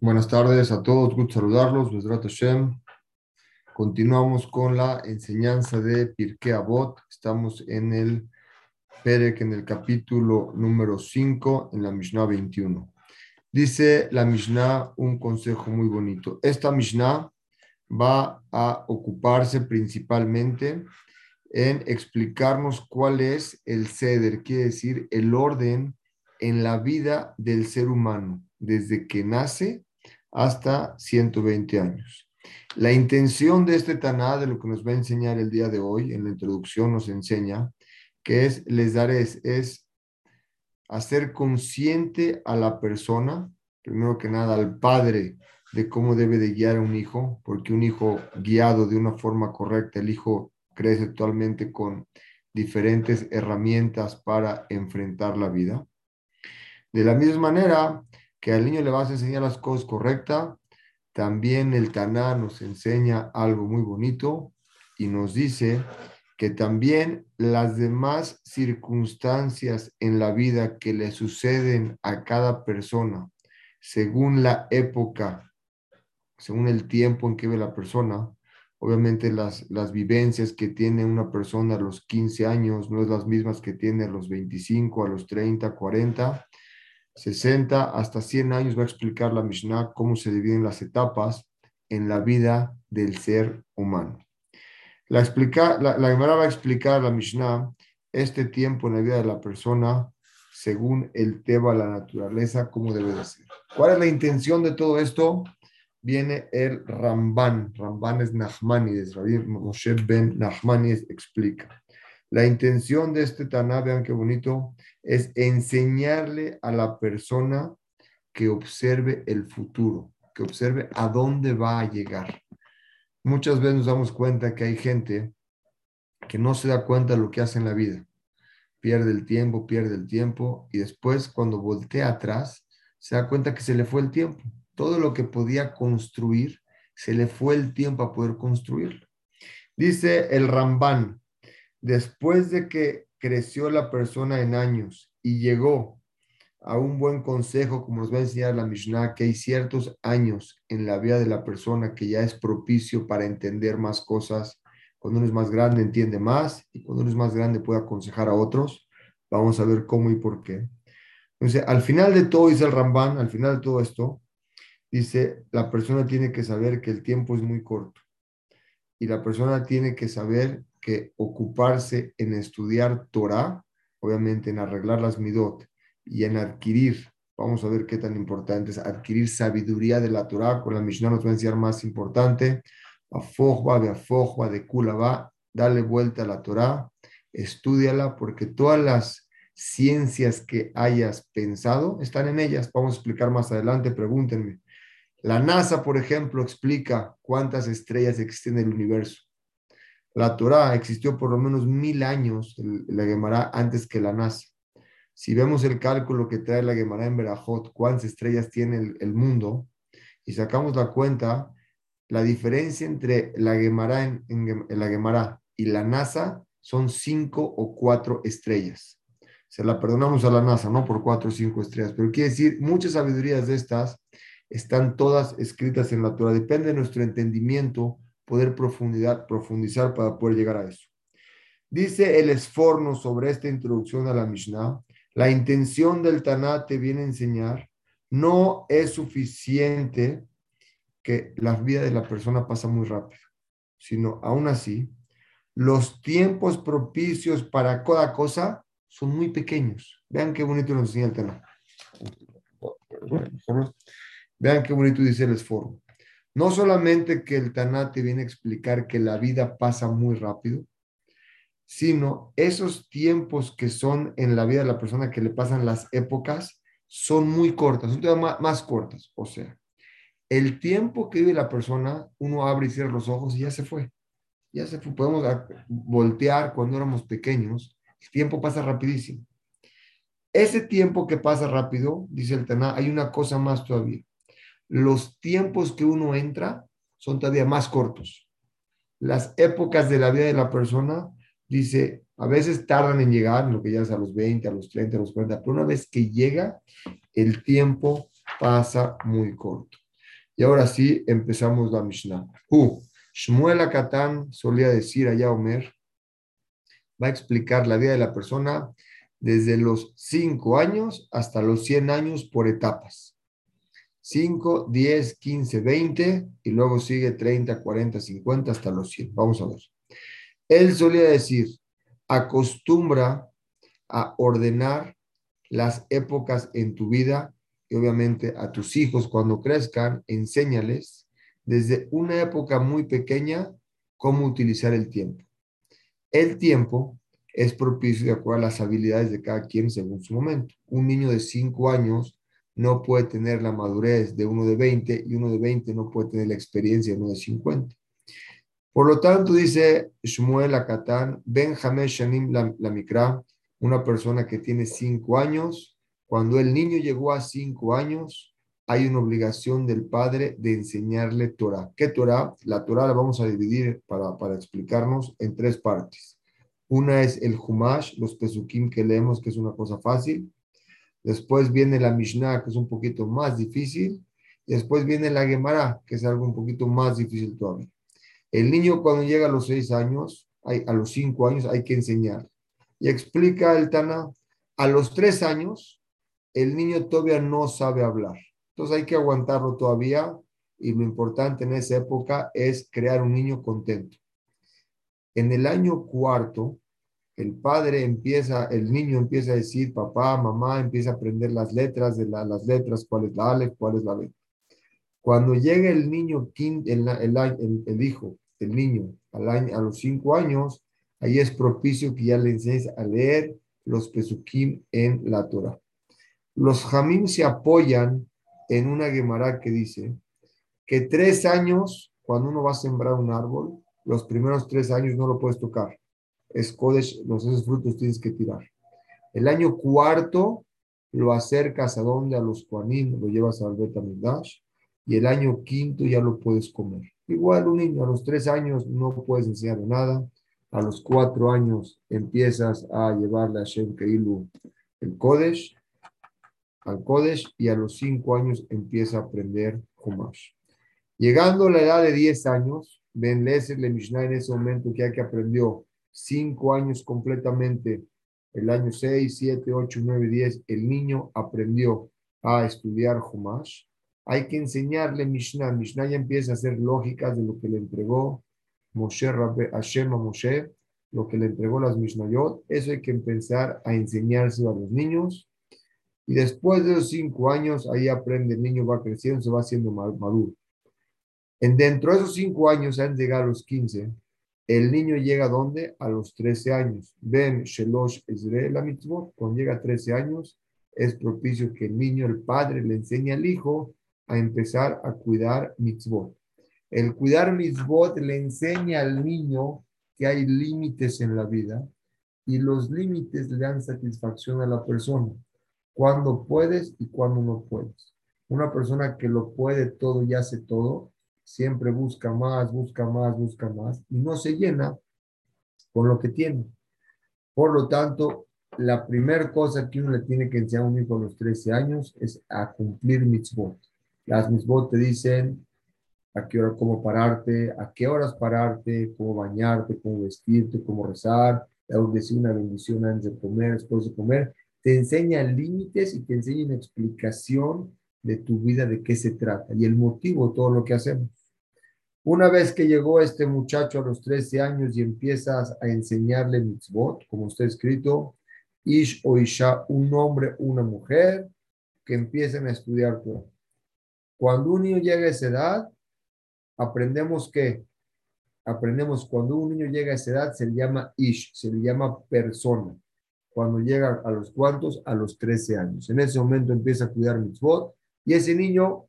Buenas tardes a todos, gusto saludarlos. Continuamos con la enseñanza de Pirkei Avot. Estamos en el Perek, en el capítulo número 5, en la Mishnah 21. Dice la Mishnah un consejo muy bonito. Esta Mishnah va a ocuparse principalmente en explicarnos cuál es el ceder, quiere decir el orden en la vida del ser humano, desde que nace hasta 120 años. La intención de este Taná, de lo que nos va a enseñar el día de hoy, en la introducción nos enseña, que es, les daré, es hacer consciente a la persona, primero que nada al padre, de cómo debe de guiar a un hijo, porque un hijo guiado de una forma correcta, el hijo crece actualmente con diferentes herramientas para enfrentar la vida. De la misma manera, que al niño le vas a enseñar las cosas correctas, también el Taná nos enseña algo muy bonito y nos dice que también las demás circunstancias en la vida que le suceden a cada persona, según la época, según el tiempo en que vive la persona, obviamente las, las vivencias que tiene una persona a los 15 años no es las mismas que tiene a los 25, a los 30, 40, 60 hasta 100 años va a explicar la Mishnah cómo se dividen las etapas en la vida del ser humano. La, explica, la, la va a explicar la Mishnah este tiempo en la vida de la persona según el Teba, la naturaleza, cómo debe de ser. ¿Cuál es la intención de todo esto? Viene el Ramban. Ramban es Nachmanides. Rabbi Moshe ben Nachmanides explica. La intención de este Taná, vean qué bonito, es enseñarle a la persona que observe el futuro, que observe a dónde va a llegar. Muchas veces nos damos cuenta que hay gente que no se da cuenta de lo que hace en la vida. Pierde el tiempo, pierde el tiempo y después cuando voltea atrás se da cuenta que se le fue el tiempo. Todo lo que podía construir, se le fue el tiempo a poder construirlo. Dice el Ramban, después de que creció la persona en años y llegó a un buen consejo, como nos va a enseñar la Mishnah, que hay ciertos años en la vida de la persona que ya es propicio para entender más cosas. Cuando uno es más grande entiende más y cuando uno es más grande puede aconsejar a otros. Vamos a ver cómo y por qué. Entonces, al final de todo, dice el Ramban, al final de todo esto, dice, la persona tiene que saber que el tiempo es muy corto y la persona tiene que saber que ocuparse en estudiar Torah, obviamente en arreglar las midot y en adquirir, vamos a ver qué tan importante es adquirir sabiduría de la Torah, con la Mishnah nos va a enseñar más importante, afojba, de afojba, de kulaba, dale vuelta a la Torah, estudiala, porque todas las ciencias que hayas pensado están en ellas. Vamos a explicar más adelante, pregúntenme. La NASA, por ejemplo, explica cuántas estrellas existen en el universo. La Torah existió por lo menos mil años, la Gemara, antes que la NASA. Si vemos el cálculo que trae la Gemara en Berajot, cuántas estrellas tiene el, mundo, y sacamos la cuenta, la diferencia entre la Gemara, en, Gemara y la NASA son cinco o cuatro estrellas. Se la perdonamos a la NASA, no por cuatro o cinco estrellas, pero quiere decir, muchas sabidurías de estas están todas escritas en la Torah. Depende de nuestro entendimiento poder profundizar, profundizar para poder llegar a eso. Dice el esforno sobre esta introducción a la Mishnah, la intención del Taná te viene a enseñar, no es suficiente que la vida de la persona pasa muy rápido, sino aún así, los tiempos propicios para cada cosa son muy pequeños. Vean qué bonito nos enseña el Taná. Vean qué bonito dice el esforno. No solamente que el Taná te viene a explicar que la vida pasa muy rápido, sino esos tiempos que son en la vida de la persona que le pasan las épocas son muy cortas, son más, más cortas. O sea, el tiempo que vive la persona, uno abre y cierra los ojos y ya se fue. Ya se fue. Podemos voltear cuando éramos pequeños. El tiempo pasa rapidísimo. Ese tiempo que pasa rápido, dice el Taná, hay una cosa más todavía los tiempos que uno entra son todavía más cortos. Las épocas de la vida de la persona, dice A veces tardan en llegar, lo que ya es a los 20, a los 30, a los 40, pero una vez que llega, el tiempo pasa muy corto. Y ahora sí, empezamos la Mishnah. Uh, Shmuel Akatán solía decir allá Omer, va a explicar la vida de la persona desde los 5 años hasta los 100 años por etapas. 5, 10, 15, 20 y luego sigue 30, 40, 50 hasta los 100. Vamos a ver. Él solía decir, acostumbra a ordenar las épocas en tu vida y obviamente a tus hijos cuando crezcan, enséñales desde una época muy pequeña cómo utilizar el tiempo. El tiempo es propicio de acuerdo a las habilidades de cada quien según su momento. Un niño de 5 años no puede tener la madurez de uno de 20 y uno de 20 no puede tener la experiencia de uno de 50. Por lo tanto, dice Shmuel Akatán, Benjamín Shanim la, Mikra, una persona que tiene 5 años, cuando el niño llegó a 5 años, hay una obligación del padre de enseñarle Torah. ¿Qué Torah? La Torah la vamos a dividir para, para explicarnos en tres partes. Una es el Humash, los Pesukim que leemos, que es una cosa fácil. Después viene la Mishnah, que es un poquito más difícil. Después viene la Gemara, que es algo un poquito más difícil todavía. El niño cuando llega a los seis años, a los cinco años, hay que enseñar. Y explica el Tana, a los tres años, el niño todavía no sabe hablar. Entonces hay que aguantarlo todavía y lo importante en esa época es crear un niño contento. En el año cuarto, el padre empieza, el niño empieza a decir, papá, mamá, empieza a aprender las letras de las letras, cuál es la Ale, cuál es la B. Cuando llega el niño, el, el, hijo, el niño, al año, a los cinco años, ahí es propicio que ya le enseñes a leer los pesukim en la Torah. Los jamim se apoyan en una Gemara que dice que tres años, cuando uno va a sembrar un árbol, los primeros tres años no lo puedes tocar es Kodesh, los esos frutos tienes que tirar. El año cuarto lo acercas a donde, a los Kuanim, lo llevas al Betamidash, y el año quinto ya lo puedes comer. Igual un niño a los tres años no puedes enseñar nada, a los cuatro años empiezas a llevarle a Shem Keilu el Kodesh, al Kodesh, y a los cinco años empieza a aprender Humash. Llegando a la edad de diez años, Ben Leser le Mishnah en ese momento que hay que aprendió cinco años completamente, el año 6, 7, 8, 9, 10, el niño aprendió a estudiar Humash, hay que enseñarle Mishnah. Mishnah ya empieza a hacer lógicas de lo que le entregó Moshe Rabbe, Hashem a Moshe, lo que le entregó las Mishnayot. Eso hay que empezar a enseñárselo a los niños. Y después de los cinco años, ahí aprende, el niño va creciendo, se va haciendo maduro. En dentro de esos cinco años, han llegado los 15, el niño llega a dónde? A los 13 años. Ben Shelosh Ezreel mitzvot. Cuando llega a 13 años, es propicio que el niño, el padre, le enseñe al hijo a empezar a cuidar mitzvot. El cuidar mitzvot le enseña al niño que hay límites en la vida y los límites le dan satisfacción a la persona. Cuando puedes y cuando no puedes. Una persona que lo puede todo y hace todo, siempre busca más, busca más, busca más y no se llena con lo que tiene. Por lo tanto, la primera cosa que uno le tiene que enseñar a un hijo a los 13 años es a cumplir mitzvot. Las mitzvot te dicen a qué hora, cómo pararte, a qué horas pararte, cómo bañarte, cómo vestirte, cómo rezar, decir una bendición antes de comer, después de comer. Te enseña límites y te enseña una explicación de tu vida, de qué se trata y el motivo todo lo que hacemos. Una vez que llegó este muchacho a los 13 años y empiezas a enseñarle mitzvot, como está escrito, Ish o Isha, un hombre, una mujer, que empiecen a estudiar todo. Cuando un niño llega a esa edad, aprendemos que, aprendemos cuando un niño llega a esa edad, se le llama Ish, se le llama persona. Cuando llega a los cuantos, a los 13 años. En ese momento empieza a cuidar mitzvot y ese niño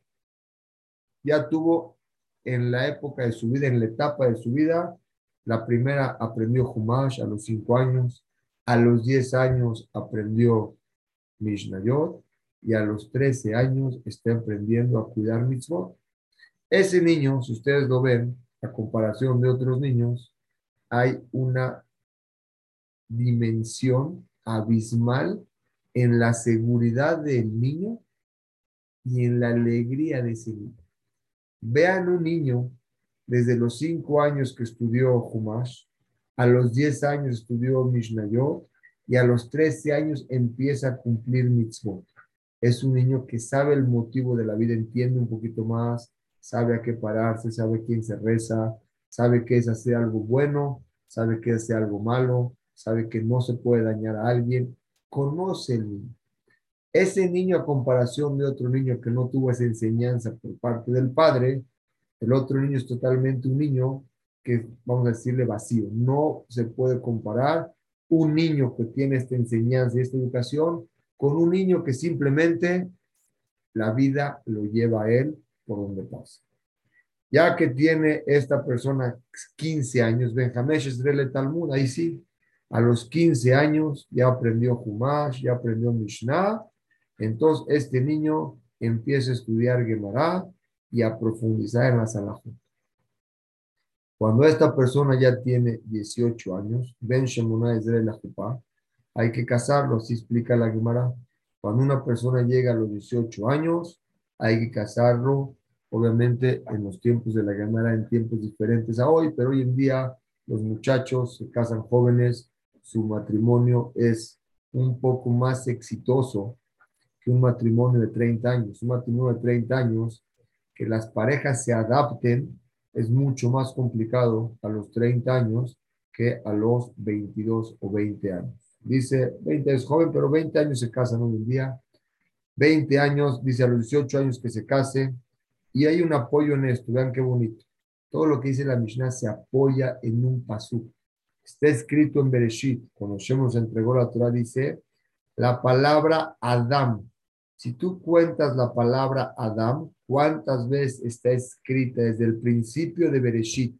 ya tuvo en la época de su vida, en la etapa de su vida, la primera aprendió Humash a los 5 años, a los 10 años aprendió Mishnayot y a los 13 años está aprendiendo a cuidar mitzvot. Ese niño, si ustedes lo ven, a comparación de otros niños, hay una dimensión abismal en la seguridad del niño y en la alegría de niño. Vean un niño desde los cinco años que estudió Humash, a los diez años estudió Mishnayot y a los trece años empieza a cumplir mitzvot. Es un niño que sabe el motivo de la vida, entiende un poquito más, sabe a qué pararse, sabe quién se reza, sabe qué es hacer algo bueno, sabe qué es hacer algo malo, sabe que no se puede dañar a alguien, conoce el niño. Ese niño a comparación de otro niño que no tuvo esa enseñanza por parte del padre, el otro niño es totalmente un niño que, vamos a decirle, vacío. No se puede comparar un niño que tiene esta enseñanza y esta educación con un niño que simplemente la vida lo lleva a él por donde pasa. Ya que tiene esta persona 15 años, Benjamín Esrele Talmud, ahí sí, a los 15 años ya aprendió Humash, ya aprendió Mishnah, entonces este niño empieza a estudiar Gemara y a profundizar en la Salahut. Cuando esta persona ya tiene 18 años, Ben Shemona Ezra la hay que casarlo, así explica la Gemara. Cuando una persona llega a los 18 años, hay que casarlo, obviamente en los tiempos de la Gemara, en tiempos diferentes a hoy, pero hoy en día los muchachos se casan jóvenes, su matrimonio es un poco más exitoso que un matrimonio de 30 años. Un matrimonio de 30 años que las parejas se adapten es mucho más complicado a los 30 años que a los 22 o 20 años. Dice, 20 es joven, pero 20 años se casan hoy en día. 20 años, dice a los 18 años que se case. Y hay un apoyo en esto, vean qué bonito. Todo lo que dice la Mishnah se apoya en un pasú. Está escrito en Bereshit, cuando Shem entregó la Torah, dice la palabra Adam, si tú cuentas la palabra Adam, ¿cuántas veces está escrita desde el principio de Bereshit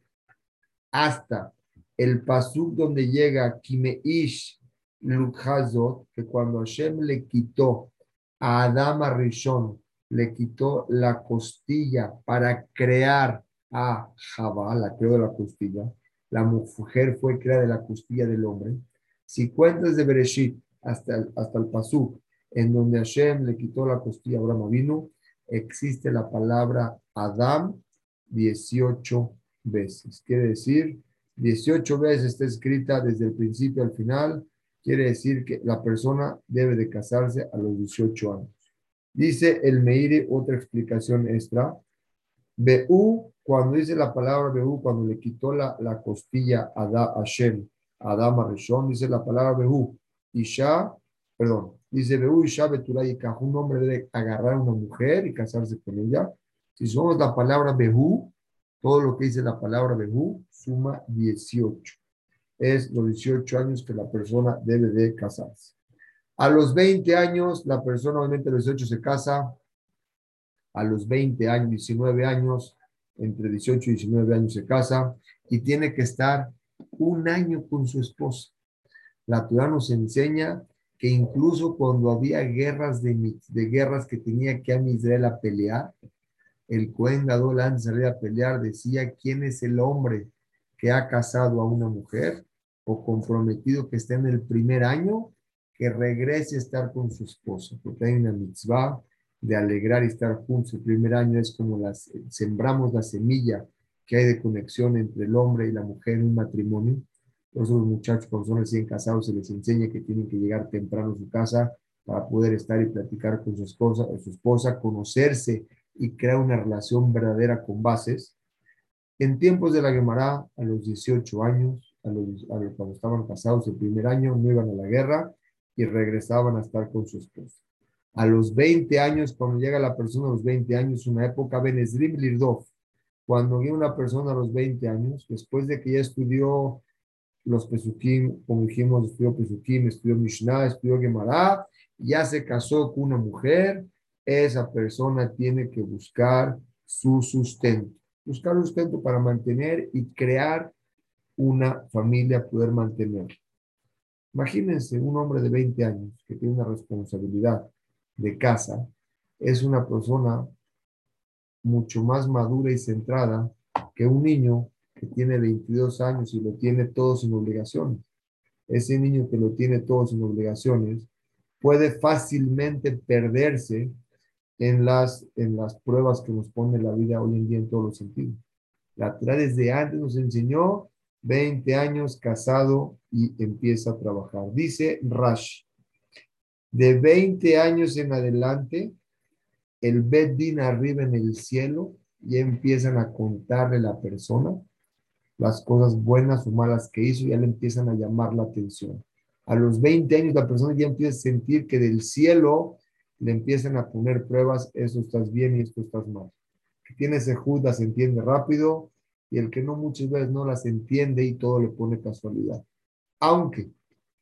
hasta el pasuk donde llega Kimeish Lukhazot, que cuando Hashem le quitó a Adam a Rishon, le quitó la costilla para crear a Jabal, la creó de la costilla, la mujer fue creada de la costilla del hombre. Si cuentas de Bereshit hasta el, hasta el pasuk en donde Hashem le quitó la costilla a Abraham vino, existe la palabra Adam 18 veces. Quiere decir, 18 veces está escrita desde el principio al final. Quiere decir que la persona debe de casarse a los 18 años. Dice el Meire, otra explicación extra. Beú, cuando dice la palabra Beú, cuando le quitó la, la costilla a Hashem, a Adam a Rishon, dice la palabra Beú. Isha, perdón, Dice, un hombre debe agarrar a una mujer y casarse con ella. Si somos la palabra Behu, todo lo que dice la palabra Behu suma 18. Es los 18 años que la persona debe de casarse. A los 20 años, la persona obviamente a los 18 se casa. A los 20 años, 19 años, entre 18 y 19 años se casa y tiene que estar un año con su esposa. La Torah nos enseña que incluso cuando había guerras de, de guerras que tenía que a Israel a pelear, el Cohen Gadol antes de salir a pelear decía quién es el hombre que ha casado a una mujer o comprometido que está en el primer año, que regrese a estar con su esposa, porque hay una mitzvah de alegrar y estar juntos. El primer año es como las, sembramos la semilla que hay de conexión entre el hombre y la mujer en un matrimonio. Por eso los muchachos cuando son recién casados se les enseña que tienen que llegar temprano a su casa para poder estar y platicar con su esposa, su esposa, conocerse y crear una relación verdadera con bases. En tiempos de la Gemara, a los 18 años, a los, cuando estaban casados el primer año, no iban a la guerra y regresaban a estar con su esposa. A los 20 años, cuando llega la persona a los 20 años, una época Benezrim Lirdov, cuando llega una persona a los 20 años, después de que ya estudió los Pesukim, como dijimos, estudió Pesukim, estudió Mishnah, estudió Gemara, ya se casó con una mujer, esa persona tiene que buscar su sustento, buscar sustento para mantener y crear una familia, poder mantener. Imagínense un hombre de 20 años que tiene una responsabilidad de casa, es una persona mucho más madura y centrada que un niño tiene 22 años y lo tiene todo sin obligaciones. ese niño que lo tiene todas sus obligaciones, puede fácilmente perderse en las, en las pruebas que nos pone la vida hoy en día en todos los sentidos. La Torah desde antes nos enseñó 20 años casado y empieza a trabajar. Dice Rash, de 20 años en adelante, el Beddin arriba en el cielo y empiezan a contarle la persona las cosas buenas o malas que hizo, ya le empiezan a llamar la atención. A los 20 años la persona ya empieza a sentir que del cielo le empiezan a poner pruebas, eso estás bien y esto estás mal. Que tiene ese se entiende rápido y el que no muchas veces no las entiende y todo le pone casualidad. Aunque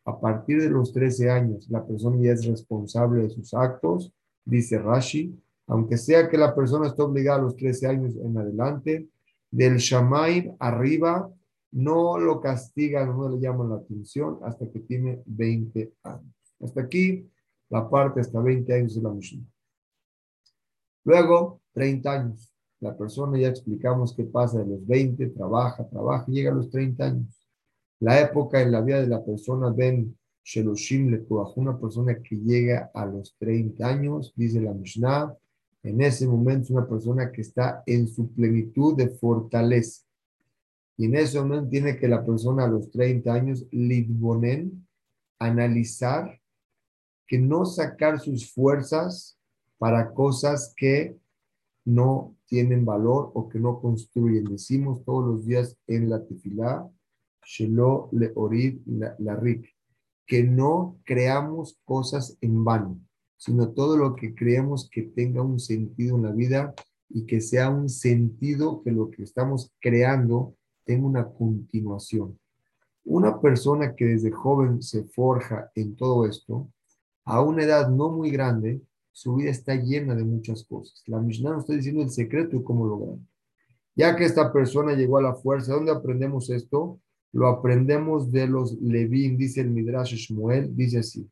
a partir de los 13 años la persona ya es responsable de sus actos, dice Rashi, aunque sea que la persona esté obligada a los 13 años en adelante, del Shamaim arriba no lo castigan, no le llaman la atención hasta que tiene 20 años. Hasta aquí la parte hasta 20 años de la Mishnah. Luego, 30 años. La persona ya explicamos qué pasa de los 20, trabaja, trabaja, llega a los 30 años. La época en la vida de la persona, ven Sheloshim le una persona que llega a los 30 años, dice la Mishnah, en ese momento es una persona que está en su plenitud de fortaleza. Y en ese momento tiene que la persona a los 30 años, lidbonen, analizar que no sacar sus fuerzas para cosas que no tienen valor o que no construyen. Decimos todos los días en la tefilá, Shelo le que no creamos cosas en vano, sino todo lo que creemos que tenga un sentido en la vida y que sea un sentido que lo que estamos creando tenga una continuación. Una persona que desde joven se forja en todo esto, a una edad no muy grande, su vida está llena de muchas cosas. La Mishnah nos está diciendo el secreto de cómo lograr. Ya que esta persona llegó a la fuerza, ¿dónde aprendemos esto? Lo aprendemos de los Levim, dice el Midrash Shmuel, dice así.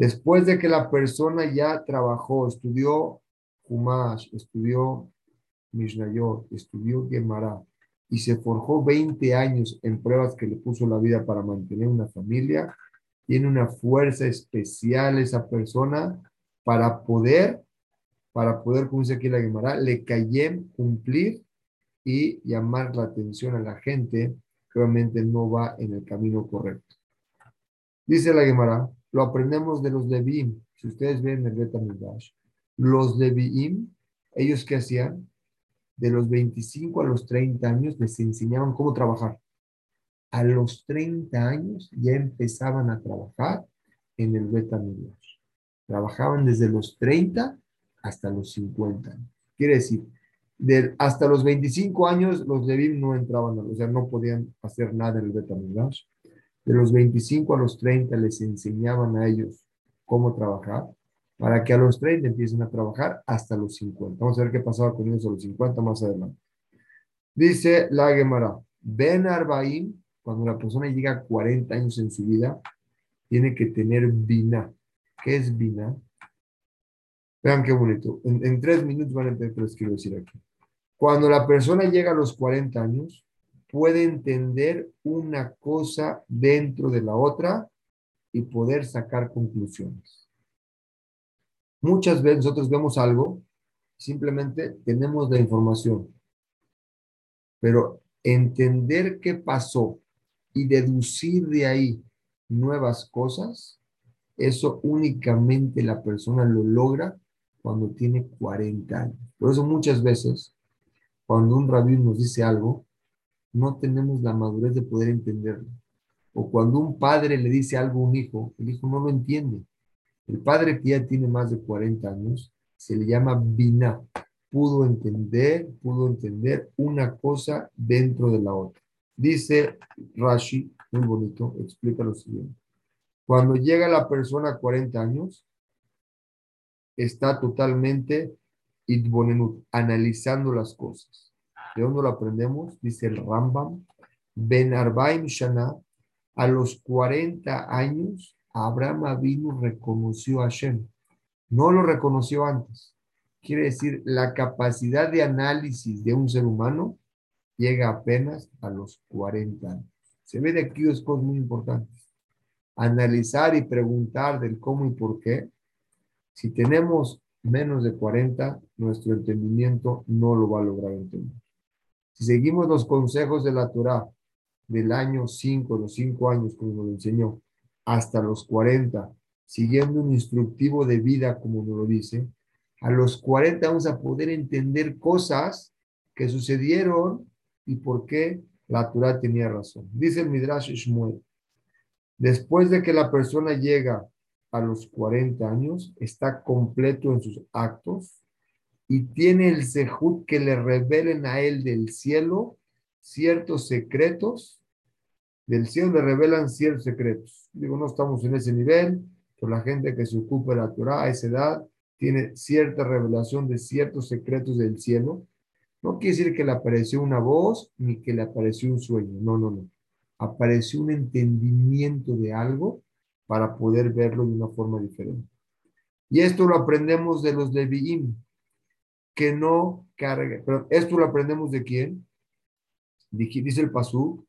Después de que la persona ya trabajó, estudió Humash, estudió Mishnayot, estudió Gemara y se forjó 20 años en pruebas que le puso la vida para mantener una familia, tiene una fuerza especial esa persona para poder, para poder, como dice aquí la Gemara, le cayem cumplir y llamar la atención a la gente que obviamente no va en el camino correcto. Dice la Gemara, lo aprendemos de los Leviim. Si ustedes ven el Betamidash, los Leviim, ellos qué hacían? De los 25 a los 30 años les enseñaban cómo trabajar a los 30 años ya empezaban a trabajar en el Beta Trabajaban desde los 30 hasta los 50 Quiere decir, de, hasta los 25 años los Levim no entraban, o sea, no podían hacer nada en el Beta De los 25 a los 30 les enseñaban a ellos cómo trabajar para que a los 30 empiecen a trabajar hasta los 50. Vamos a ver qué pasaba con ellos a los 50 más adelante. Dice la Gemara, Ben Arbaim cuando la persona llega a 40 años en su vida, tiene que tener vina. ¿Qué es vina? Vean qué bonito. En, tres minutos van a entender qué les quiero decir aquí. Cuando la persona llega a los 40 años, puede entender una cosa dentro de la otra y poder sacar conclusiones. Muchas veces nosotros vemos algo, simplemente tenemos la información, pero entender qué pasó y deducir de ahí nuevas cosas, eso únicamente la persona lo logra cuando tiene 40 años. Por eso muchas veces, cuando un rabino nos dice algo, no tenemos la madurez de poder entenderlo. O cuando un padre le dice algo a un hijo, el hijo no lo entiende. El padre que ya tiene más de 40 años se le llama bina. Pudo entender, pudo entender una cosa dentro de la otra. Dice Rashi, muy bonito, explica lo siguiente. Cuando llega la persona a 40 años, está totalmente analizando las cosas. ¿De dónde lo aprendemos? Dice el Rambam. Ben Arbaim Shana, a los 40 años, Abraham vino reconoció a Hashem. No lo reconoció antes. Quiere decir, la capacidad de análisis de un ser humano llega apenas a los 40 años. Se ve de aquí dos cosas muy importantes. analizar y preguntar del cómo y por qué, si tenemos menos de 40, nuestro entendimiento no lo va a lograr entender. Si seguimos los consejos de la Torah del año 5, los 5 años, como nos lo enseñó, hasta los 40, siguiendo un instructivo de vida, como nos lo dice, a los 40 vamos a poder entender cosas que sucedieron y por qué la Torah tenía razón. Dice el Midrash Shmuel, después de que la persona llega a los 40 años, está completo en sus actos y tiene el sejut que le revelen a él del cielo ciertos secretos, del cielo le revelan ciertos secretos. Digo, no estamos en ese nivel, pero la gente que se ocupa de la Torah a esa edad tiene cierta revelación de ciertos secretos del cielo no quiere decir que le apareció una voz ni que le apareció un sueño. No, no, no. Apareció un entendimiento de algo para poder verlo de una forma diferente. Y esto lo aprendemos de los Leviim, que no carga. Pero esto lo aprendemos de quién? Dice el Pasú.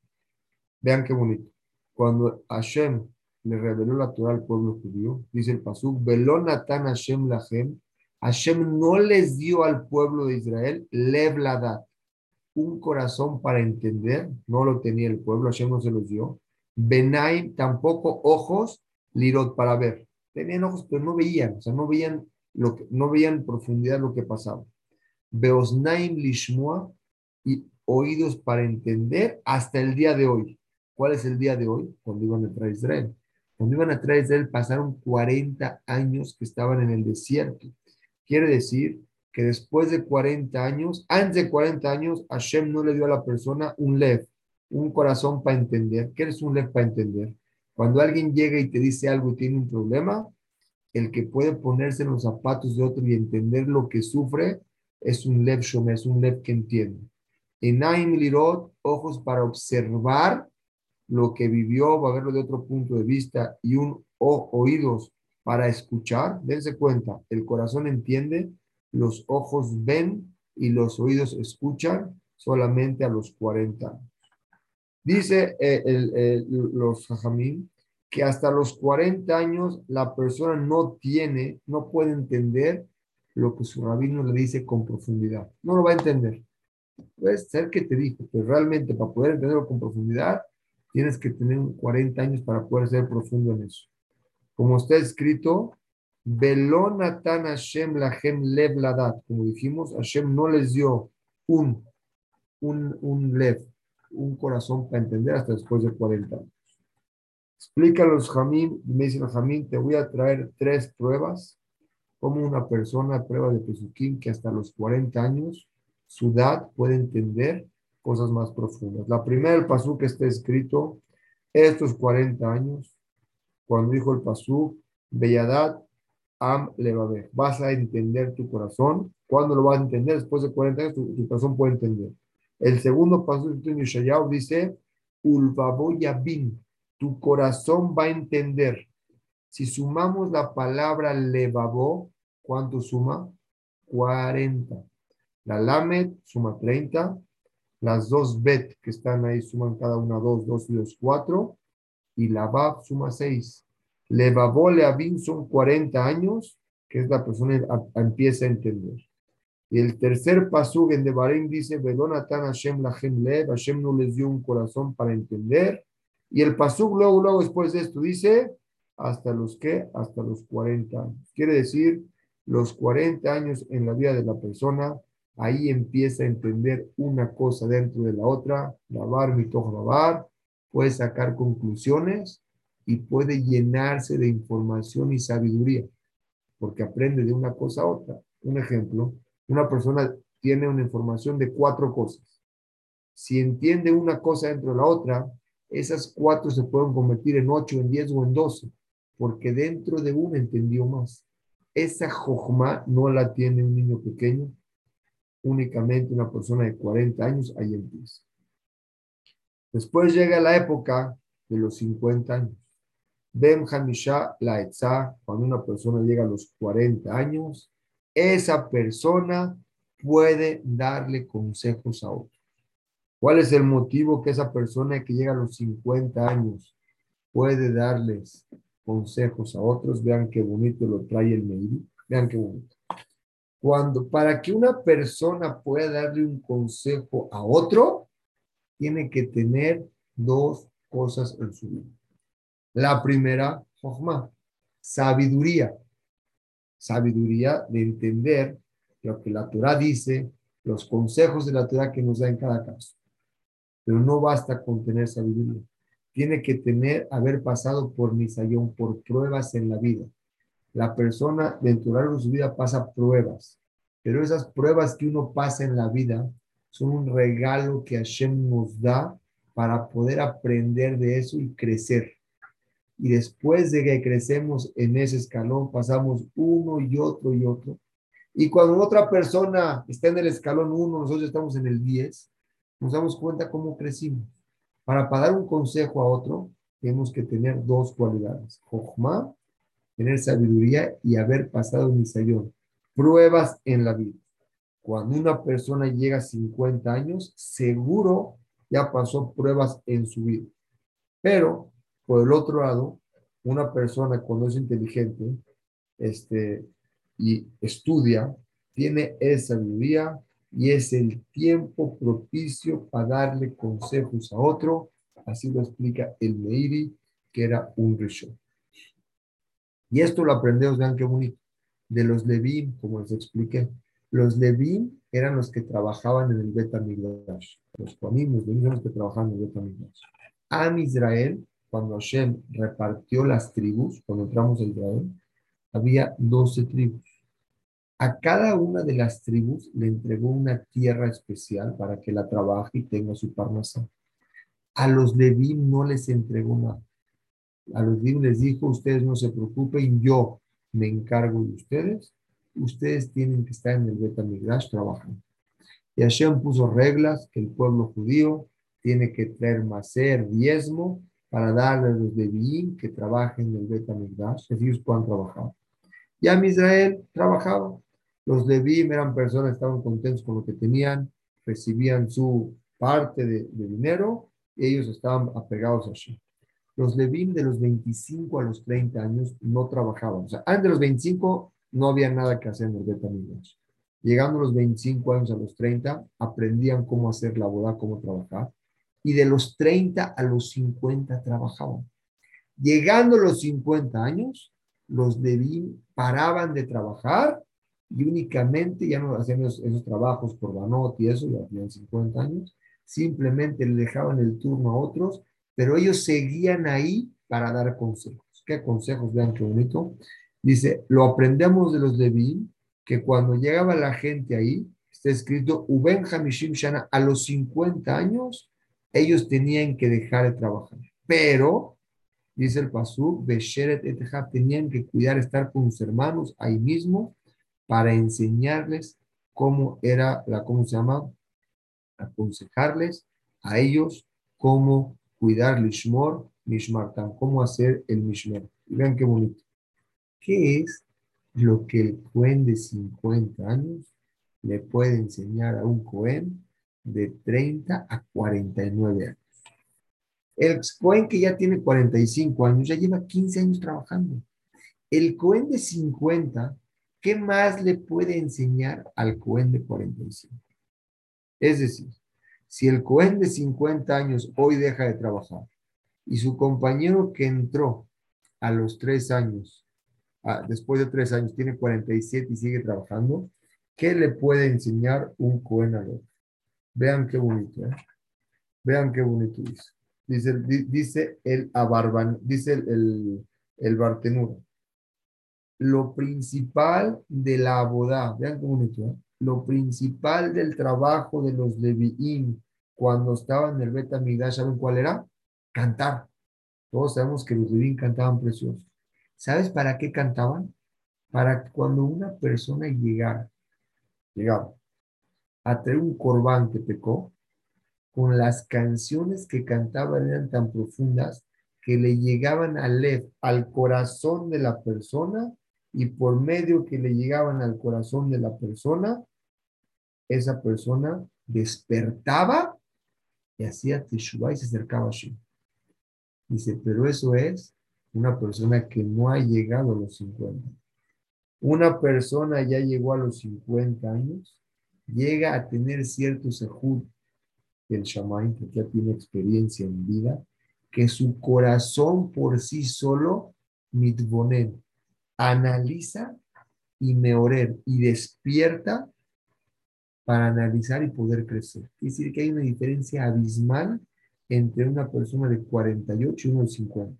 Vean qué bonito. Cuando Hashem le reveló la Torah al pueblo judío, dice el Pasú, Velonatan Hashem Lachem, Hashem no les dio al pueblo de Israel levladat, un corazón para entender, no lo tenía el pueblo, Hashem no se los dio. Benai, tampoco ojos, lirot, para ver. Tenían ojos, pero no veían, o sea, no veían, lo que, no veían en profundidad lo que pasaba. Beosnaim lishmua, y oídos para entender hasta el día de hoy. ¿Cuál es el día de hoy? Cuando iban a a Israel. Cuando iban a a Israel pasaron 40 años que estaban en el desierto. Quiere decir que después de 40 años, antes de 40 años, Hashem no le dio a la persona un lev, un corazón para entender. ¿Qué es un lev para entender? Cuando alguien llega y te dice algo y tiene un problema, el que puede ponerse en los zapatos de otro y entender lo que sufre es un lev es un lev que entiende. Enaim lirot, ojos para observar lo que vivió, va a verlo de otro punto de vista, y un oídos para escuchar, dense cuenta, el corazón entiende, los ojos ven y los oídos escuchan solamente a los 40 años. Dice eh, los jajamín que hasta los 40 años la persona no tiene, no puede entender lo que su rabino le dice con profundidad. No lo va a entender. Puede ser que te dijo, pero realmente para poder entenderlo con profundidad, tienes que tener 40 años para poder ser profundo en eso como está escrito, Belonatan Hashem lahem lev ladat, como dijimos, Hashem no les dio un, un, un lev, un corazón para entender hasta después de 40 años. Explica a los Jamín, me dice Jamín, te voy a traer tres pruebas, como una persona prueba de Pesuquín que hasta los 40 años su edad puede entender cosas más profundas. La primera, el pasú que está escrito, estos 40 años cuando dijo el Pasú, Belladat Am Levabe. Vas a entender tu corazón. ¿Cuándo lo vas a entender? Después de 40 años, tu, corazón puede entender. El segundo paso en Yeshayahu dice, Ulvaboyabin, tu corazón va a entender. Si sumamos la palabra levabo, ¿cuánto suma? 40. La lamed suma 30. Las dos bet que están ahí suman cada una 2, 2 y 2, 4 y la Bab suma 6. Levavó Leavin son 40 años, que es la persona empieza a entender. Y el tercer pasuk en Devarim dice, Vedonatan Hashem lachem lev, Hashem no les dio un corazón para entender. Y el pasuk luego, luego después de esto dice, hasta los que, hasta los 40 años. Quiere decir, los 40 años en la vida de la persona, ahí empieza a entender una cosa dentro de la otra, lavar, mitoch, lavar, puede sacar conclusiones y puede llenarse de información y sabiduría, porque aprende de una cosa a otra. Un ejemplo, una persona tiene una información de cuatro cosas. Si entiende una cosa dentro de la otra, esas cuatro se pueden convertir en ocho, en diez o en doce, porque dentro de una entendió más. Esa jojma no la tiene un niño pequeño, únicamente una persona de 40 años, ahí empieza. Después llega la época de los 50 años. Bem Hamisha la cuando una persona llega a los 40 años, esa persona puede darle consejos a otros. ¿Cuál es el motivo que esa persona que llega a los 50 años puede darles consejos a otros. Vean qué bonito lo trae el Meiri. Vean qué bonito. Cuando, para que una persona pueda darle un consejo a otro, tiene que tener dos cosas en su vida. La primera, sabiduría. Sabiduría de entender lo que la Torah dice, los consejos de la Torah que nos da en cada caso. Pero no basta con tener sabiduría. Tiene que tener, haber pasado por misayón, por pruebas en la vida. La persona dentro de su vida pasa pruebas, pero esas pruebas que uno pasa en la vida son un regalo que Hashem nos da para poder aprender de eso y crecer. Y después de que crecemos en ese escalón, pasamos uno y otro y otro. Y cuando otra persona está en el escalón 1, nosotros estamos en el 10, nos damos cuenta cómo crecimos. Para, dar un consejo a otro, tenemos que tener dos cualidades. Jochma, tener sabiduría y haber pasado un misayón. Pruebas en la vida. Cuando una persona llega a 50 años, seguro ya pasó pruebas en su vida. Pero, por el otro lado, una persona cuando es inteligente este, y estudia, tiene esa sabiduría y es el tiempo propicio para darle consejos a otro. Así lo explica el Meiri, que era un rishon. Y esto lo aprendemos, vean qué bonito, de los Levim, como les expliqué. Los Levim eran los que trabajaban en el Bet Los Juanim, los Levim eran los que trabajaban en el Bet Am Israel, cuando Hashem repartió las tribus, cuando entramos a Israel, había 12 tribus. A cada una de las tribus le entregó una tierra especial para que la trabaje y tenga su parnasa. A los Levim no les entregó nada. A los Levim les dijo, ustedes no se preocupen, yo me encargo de ustedes ustedes tienen que estar en el Betamigdash trabajando. Y Hashem puso reglas que el pueblo judío tiene que traer maser, diezmo, para darle a los Leviín que trabajen en el Betamigdash, ellos puedan trabajar. Ya en Israel trabajaba. Los Leviim eran personas que estaban contentos con lo que tenían, recibían su parte de, dinero, y ellos estaban apegados a Hashem. Los Leviim de los 25 a los 30 años no trabajaban. O sea, antes de los 25 no había nada que hacer en el Betamigdash. Llegando los 25 años a los 30, aprendían cómo hacer la boda, cómo trabajar. Y de los 30 a los 50 trabajaban. Llegando los 50 años, los Levín paraban de trabajar y únicamente ya no hacían esos, trabajos por Banot y eso, ya tenían 50 años, simplemente le dejaban el turno a otros, pero ellos seguían ahí para dar consejos. ¿Qué consejos? Vean qué bonito. Dice, lo aprendemos de los Leví, que cuando llegaba la gente ahí, está escrito, Uben Hamishim Shana, a los 50 años, ellos tenían que dejar de trabajar. Pero, dice el Pasuk, Besheret et tenían que cuidar, estar con sus hermanos ahí mismo para enseñarles cómo era la, ¿cómo se llama? Aconsejarles a ellos cómo cuidar Lishmor, Mishmartan, cómo hacer el Mishmor. vean qué bonito. ¿Qué es lo que el Cohen de 50 años le puede enseñar a un Cohen de 30 a 49 años? El Cohen que ya tiene 45 años ya lleva 15 años trabajando. El Cohen de 50, ¿qué más le puede enseñar al Cohen de 45? Es decir, si el Cohen de 50 años hoy deja de trabajar y su compañero que entró a los 3 años Ah, después de tres años, tiene 47 y sigue trabajando, ¿qué le puede enseñar un Cohen al otro? Vean qué bonito, ¿eh? Vean qué bonito dice. Dice, el abarban, dice el, el, bartenuro. Lo principal de la boda, vean bonito, ¿eh? Lo principal del trabajo de los Leviín cuando estaban en el Betamigdash, ¿saben cuál era? Cantar. Todos sabemos que los Leviín cantaban preciosos. ¿Sabes para qué cantaban? Para cuando una persona llegara, llegaba a traer un corbán que pecó, con las canciones que cantaban eran tan profundas que le llegaban al al corazón de la persona, y por medio que le llegaban al corazón de la persona, esa persona despertaba y hacía teshuva y se acercaba a Dice, pero eso es una persona que no ha llegado a los 50. Una persona ya llegó a los 50 años, llega a tener cierto sejud del shaman, que ya tiene experiencia en vida, que su corazón por sí solo, mitbonen, analiza y meorer y despierta para analizar y poder crecer. Es decir, que hay una diferencia abismal entre una persona de 48 y uno de 50.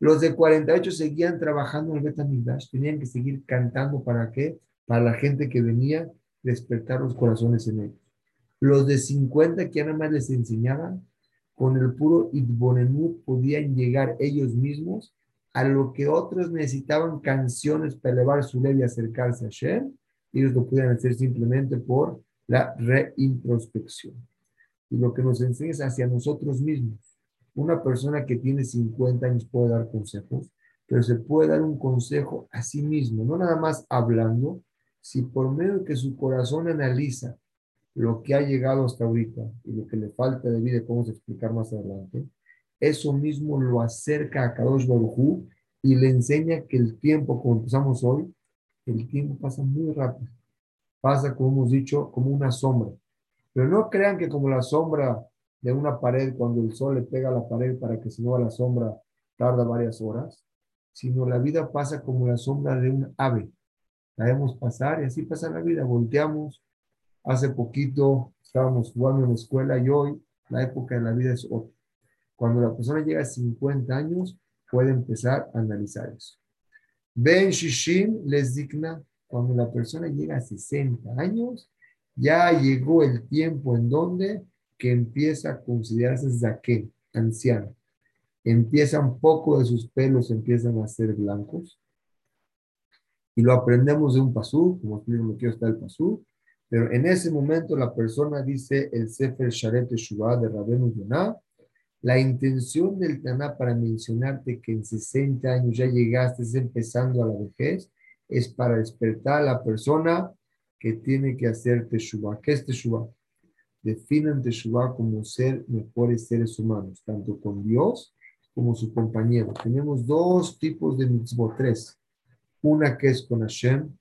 Los de 48 seguían trabajando en el Betamigdash, tenían que seguir cantando para qué? Para la gente que venía despertar los corazones en ellos. Los de 50 que nada más les enseñaban, con el puro Idbonenut podían llegar ellos mismos a lo que otros necesitaban canciones para elevar su ley y acercarse a Shem, ellos lo podían hacer simplemente por la reintrospección. Y lo que nos enseña es hacia nosotros mismos. Una persona que tiene 50 años puede dar consejos, pero se puede dar un consejo a sí mismo, no nada más hablando, si por medio de que su corazón analiza lo que ha llegado hasta ahorita y lo que le falta de vida, vamos a explicar más adelante, eso mismo lo acerca a Kadosh Baruj y le enseña que el tiempo, como empezamos hoy, el tiempo pasa muy rápido. Pasa, como hemos dicho, como una sombra. Pero no crean que como la sombra de una pared, cuando el sol le pega a la pared para que se mueva la sombra, tarda varias horas, sino la vida pasa como la sombra de un ave. La vemos pasar y así pasa la vida. Volteamos. Hace poquito estábamos jugando en la escuela y hoy la época de la vida es otra. Cuando la persona llega a 50 años, puede empezar a analizar eso. Ben Shishim les digna, cuando la persona llega a 60 años, ya llegó el tiempo en donde que empieza a considerarse zaque, anciano. Empieza un poco de sus pelos, empiezan a ser blancos. Y lo aprendemos de un pasú, como explico lo que está el pasú. Pero en ese momento la persona dice el Sefer Sharet Shuvah de Rabenu Yonah, la intención del Taná para mencionarte que en 60 años ya llegaste empezando a la vejez es para despertar a la persona que tiene que hacer Teshuvah. ¿Qué es Teshuvah? Definan Teshuvah como ser mejores seres humanos, tanto con Dios como su compañero. Tenemos dos tipos de mitzvot, tres. Una que es con Hashem,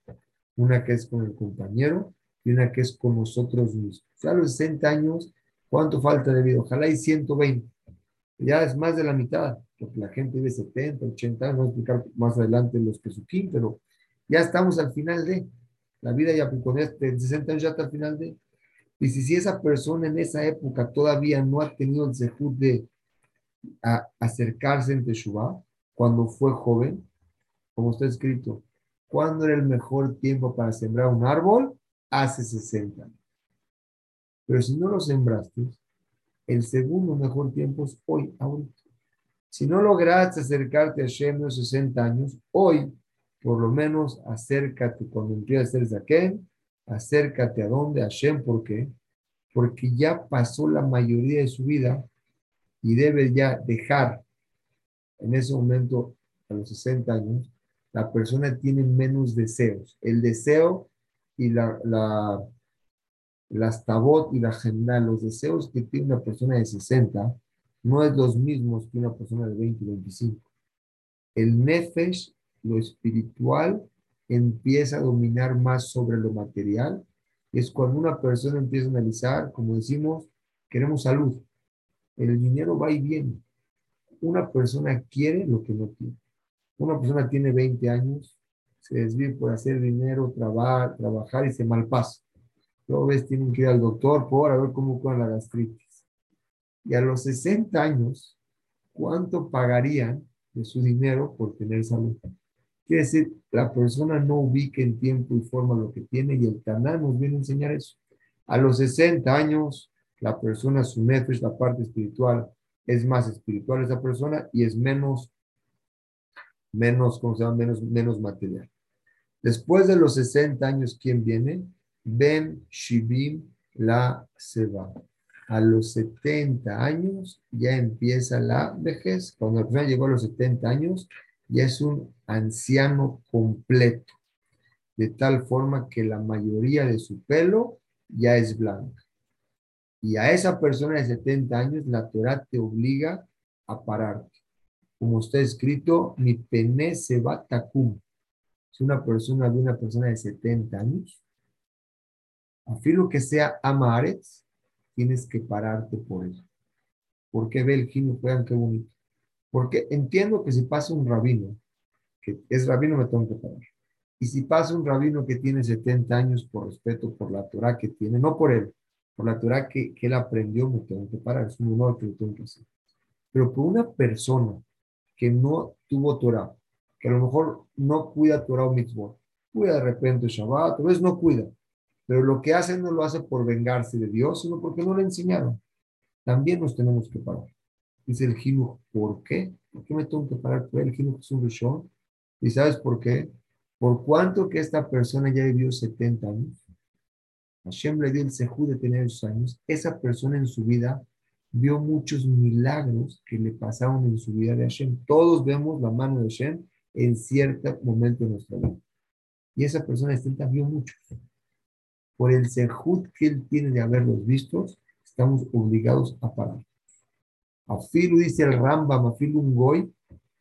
una que es con el compañero y una que es con nosotros mismos. Ya los 60 años, ¿cuánto falta de vida? Ojalá hay 120 ya es más de la mitad, porque la gente vive 70, 80 años, vamos a explicar más adelante los pesuquín, pero ya estamos al final de la vida, ya con este 60 años ya está al final de. Y si, si esa persona en esa época todavía no ha tenido el sejud de acercarse en Teshuvah, cuando fue joven, como está escrito, ¿cuándo era el mejor tiempo para sembrar un árbol? Hace 60 Pero si no lo sembraste, el segundo mejor tiempo es hoy, ahorita. Si no lograste acercarte a Shem de 60 años, hoy, por lo menos, acércate cuando empieces a ser Zaken, acércate a dónde, a Shem, ¿por qué? Porque ya pasó la mayoría de su vida y debe ya dejar en ese momento, a los 60 años, la persona tiene menos deseos. El deseo y la las tabot y la general, los deseos que tiene una persona de 60 no es los mismos que una persona de 20 y 25. El nefesh, lo espiritual, empieza a dominar más sobre lo material. Es cuando una persona empieza a analizar, como decimos, queremos salud. El dinero va y viene. Una persona quiere lo que no tiene. Una persona tiene 20 años, se desvive por hacer dinero, trabajar, trabajar y se malpasa Luego ves, tienen que ir al doctor por a ver cómo con la gastritis. Y a los 60 años, ¿cuánto pagarían de su dinero por tener salud? Quiere decir, la persona no ubica en tiempo y forma lo que tiene y el Taná nos viene a enseñar eso. A los 60 años, la persona, su nefesh, la parte espiritual, es más espiritual esa persona y es menos, menos, ¿cómo se llama? Menos, menos material. Después de los 60 años, ¿quién viene? Ben Shibim la Seba. A los 70 años ya empieza la vejez. Cuando la persona llegó a los 70 años, ya es un anciano completo, de tal forma que la mayoría de su pelo ya es blanco. Y a esa persona de 70 años, la Torah te obliga a pararte. como está escrito, mi pene se va tacum. Si una persona ve una persona de 70 años, afirmo que sea amaretz, tienes que pararte por eso. ¿Por qué ve el gino? Vean qué bonito. Porque entiendo que si pasa un rabino, que es rabino, me tengo que parar. Y si pasa un rabino que tiene 70 años por respeto por la Torah que tiene, no por él, por la Torah que, que él aprendió, me tengo que parar. Es un honor que lo tengo que hacer. Pero por una persona que no tuvo Torah, que a lo mejor no cuida Torah o mitzvot, cuida de repente Shabbat, a veces no cuida, pero lo que hace no lo hace por vengarse de Dios, sino porque no le enseñaron. También nos tenemos que parar. Dice el Jinuj, ¿por qué? ¿Por qué me tengo que parar por? El Jinuj es un rishon. ¿Y sabes por qué? Por cuánto que esta persona ya vivió 70 años, Hashem le dio el sejú de tener esos años, esa persona en su vida vio muchos milagros que le pasaron en su vida de Hashem. Todos vemos la mano de Hashem en cierto momento de nuestra vida. Y esa persona de vio muchos. Por el sejud que él tiene de haberlos vistos, estamos obligados a parar. Afilu dice el Rambam, Afilu un goy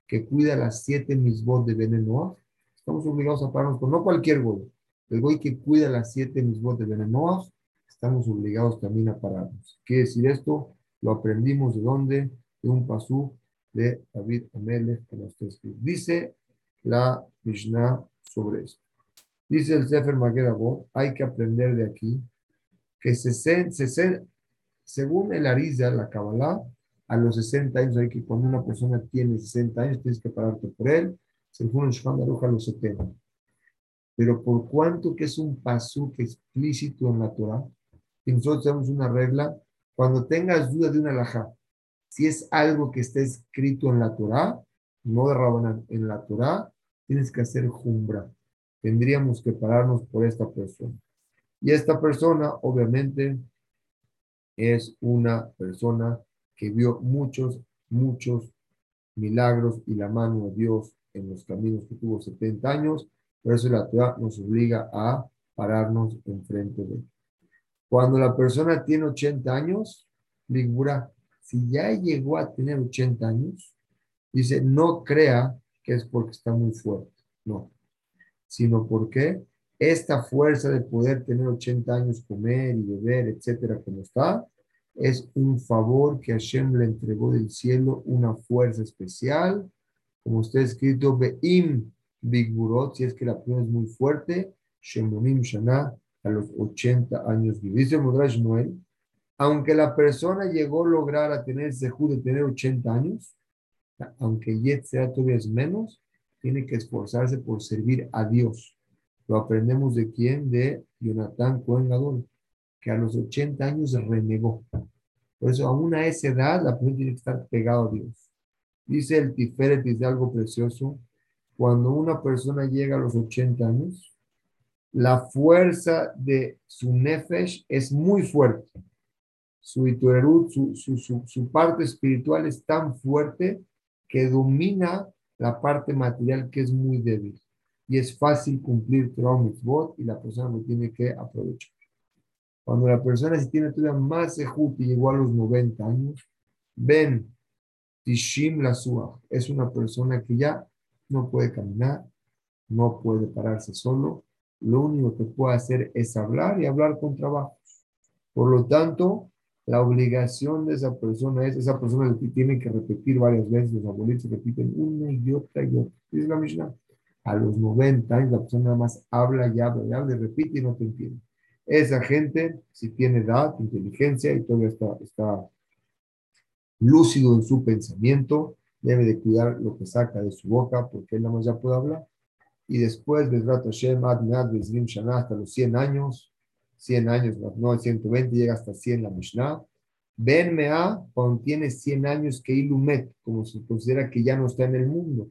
que cuida las siete misbot de veneno. estamos obligados a pararnos, pero no cualquier goy. El goy que cuida las siete misbot de veneno, estamos obligados también a pararnos. Quiere decir esto, lo aprendimos de dónde? De un pasú de David Amelech, que nos Dice la Mishnah sobre esto. Dice el Sefer Magerabot, hay que aprender de aquí que se, se, según el Ariza, la Kabbalah, a los 60 años, hay que cuando una persona tiene 60 años, tienes que pararte por él, según el Shulchan a los 70. Pero por cuanto que es un pasuk explícito en la Torah, y nosotros tenemos una regla, cuando tengas duda de una alajá, si es algo que está escrito en la Torah, no de Rabanán, en la Torah, tienes que hacer jumbra. Tendríamos que pararnos por esta persona. Y esta persona, obviamente, es una persona que vio muchos, muchos milagros y la mano de Dios en los caminos que tuvo 70 años. Por eso la Torah nos obliga a pararnos enfrente de él. Cuando la persona tiene 80 años, Ligura, si ya llegó a tener 80 años, dice, no crea que es porque está muy fuerte, no, sino porque esta fuerza de poder tener 80 años, comer y beber, etcétera, como está, es un favor que Hashem le entregó del cielo, una fuerza especial, como está escrito, Be'im Bigburot, si es que la persona es muy fuerte, Shemonim Shana, a los 80 años. Dice Mudrash Noel, aunque la persona llegó a lograr a tener Sejú de tener 80 años, aunque Yet sea todavía es menos, tiene que esforzarse por servir a Dios. Lo aprendemos de quién? De Jonathan Cohen Gadol, que a los 80 años renegó. Por eso, aún a esa edad, la persona tiene que estar pegado a Dios. Dice el Tiferet, dice algo precioso. Cuando una persona llega a los 80 años, la fuerza de su nefesh es muy fuerte. Su su, su, su, parte espiritual es tan fuerte que domina la parte material que es muy débil. Y es fácil cumplir Torah Mitzvot y la persona lo tiene que aprovechar. Cuando la persona si tiene todavía más ejut y llegó a los 90 años, ven, Tishim la es una persona que ya no puede caminar, no puede pararse solo, lo único que puede hacer es hablar y hablar con trabajo. Por lo tanto, la obligación de esa persona es, esa persona tiene que repetir varias veces, los abuelitos repiten una y otra y otra. Es la Mishnah. A los 90 años la persona nada más habla y habla y habla y repite y no te entiende. Esa gente, si tiene edad, inteligencia y todavía está, está lúcido en su pensamiento, debe de cuidar lo que saca de su boca porque él nada más ya puede hablar y después Bezrat Hashem Ad Shana hasta los 100 años, 100 años, no 120, llega hasta 100 la Mishnah. Ben Mea contiene 100 años que Ilumet, como se considera que ya no está en el mundo.